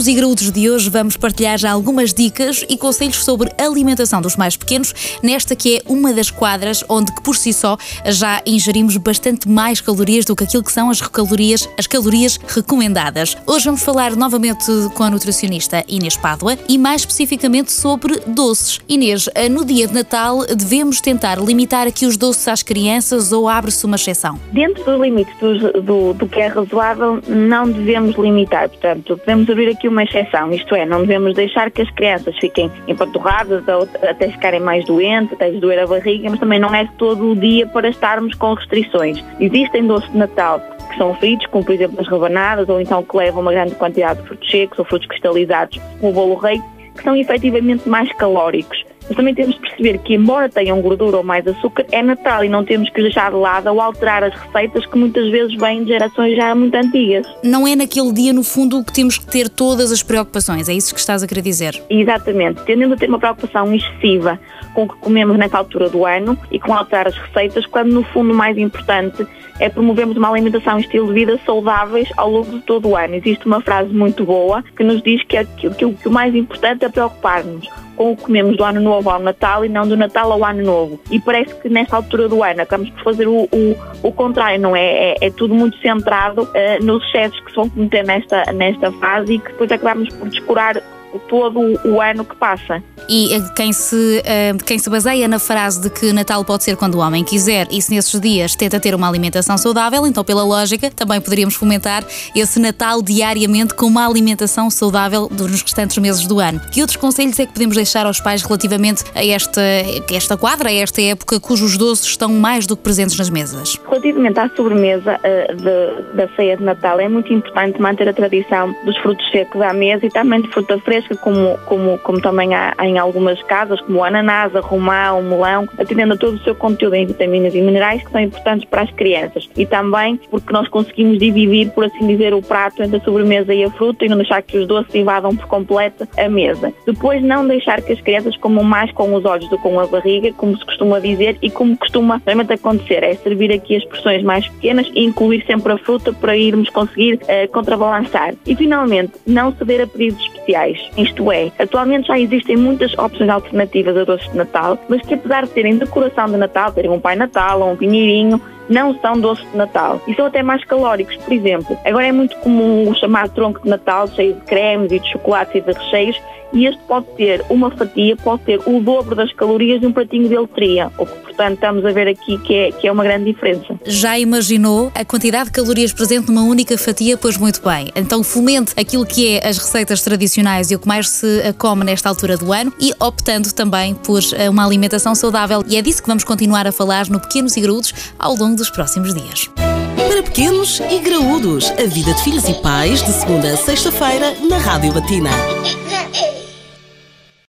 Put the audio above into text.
No Pequenos e Graúdos de hoje vamos partilhar já algumas dicas e conselhos sobre alimentação dos mais pequenos, nesta que é uma das quadras onde por si só já ingerimos bastante mais calorias do que aquilo que são as calorias, as calorias recomendadas. Hoje vamos falar novamente com a nutricionista Inês Pádua e mais especificamente sobre doces. Inês, eh, no dia de Natal devemos tentar limitar aqui os doces às crianças ou abre-se uma exceção? Dentro dos limites do, do, do que é razoável, não devemos limitar. Portanto, podemos abrir aqui uma exceção, isto é, não devemos deixar que as crianças fiquem empanturradas até ficarem mais doentes, até doer a barriga, mas também não é todo o dia para estarmos com restrições. Existem doces de Natal que são fritos, como por exemplo as rabanadas, ou então que levam uma grande quantidade de frutos secos ou frutos cristalizados, como o bolo rei, que são efetivamente mais calóricos mas também temos de perceber que, embora tenham gordura ou mais açúcar, é Natal e não temos que deixar de lado ou alterar as receitas que muitas vezes vêm de gerações já muito antigas. Não é naquele dia, no fundo, que temos que ter todas as preocupações, é isso que estás a querer dizer? Exatamente, tendendo a ter uma preocupação excessiva com o que comemos nessa altura do ano e com alterar as receitas, quando no fundo o mais importante é promovermos uma alimentação e estilo de vida saudáveis ao longo de todo o ano. Existe uma frase muito boa que nos diz que, é, que, que, que o mais importante é preocupar-nos com o que comemos do ano novo ao Natal e não do Natal ao ano novo. E parece que nesta altura do ano acabamos por fazer o, o, o contrário, não é? é? é? tudo muito centrado uh, nos excessos que se vão cometer nesta, nesta fase e que depois acabamos por descurar todo o ano que passa. E eh, quem se, eh, quem se baseia na frase de que Natal pode ser quando o homem quiser e se nesses dias tenta ter uma alimentação saudável, então pela lógica também poderíamos fomentar esse Natal diariamente com uma alimentação saudável nos restantes meses do ano. Que outros conselhos é que podemos deixar aos pais relativamente a esta, a esta quadra, a esta época cujos doces estão mais do que presentes nas mesas? Relativamente à sobremesa uh, de, da ceia de Natal, é muito importante manter a tradição dos frutos secos à mesa e também de fruta fresca fresca, como, como, como também há em algumas casas, como o ananás, a romã, o melão, atendendo a todo o seu conteúdo em vitaminas e minerais que são importantes para as crianças. E também porque nós conseguimos dividir, por assim dizer, o prato entre a sobremesa e a fruta e não deixar que os doces invadam por completo a mesa. Depois, não deixar que as crianças comam mais com os olhos do que com a barriga, como se costuma dizer e como costuma realmente acontecer, é servir aqui as porções mais pequenas e incluir sempre a fruta para irmos conseguir uh, contrabalançar. E finalmente, não ceder a pedidos especiais. Isto é, atualmente já existem muitas opções alternativas a doces de Natal, mas que apesar de terem decoração de Natal, terem um Pai Natal ou um pinheirinho, não são doces de Natal e são até mais calóricos. Por exemplo, agora é muito comum o chamado tronco de Natal, cheio de cremes e de chocolates e de recheios, e este pode ter uma fatia, pode ter o dobro das calorias de um pratinho de letria, o que portanto estamos a ver aqui que é, que é uma grande diferença. Já imaginou a quantidade de calorias presente numa única fatia? Pois muito bem. Então fomente aquilo que é as receitas tradicionais e o que mais se come nesta altura do ano e optando também por eh, uma alimentação saudável. E é disso que vamos continuar a falar no Pequenos e Graúdos ao longo dos próximos dias. Para pequenos e graúdos, a vida de filhos e pais, de segunda a sexta-feira, na Rádio Latina.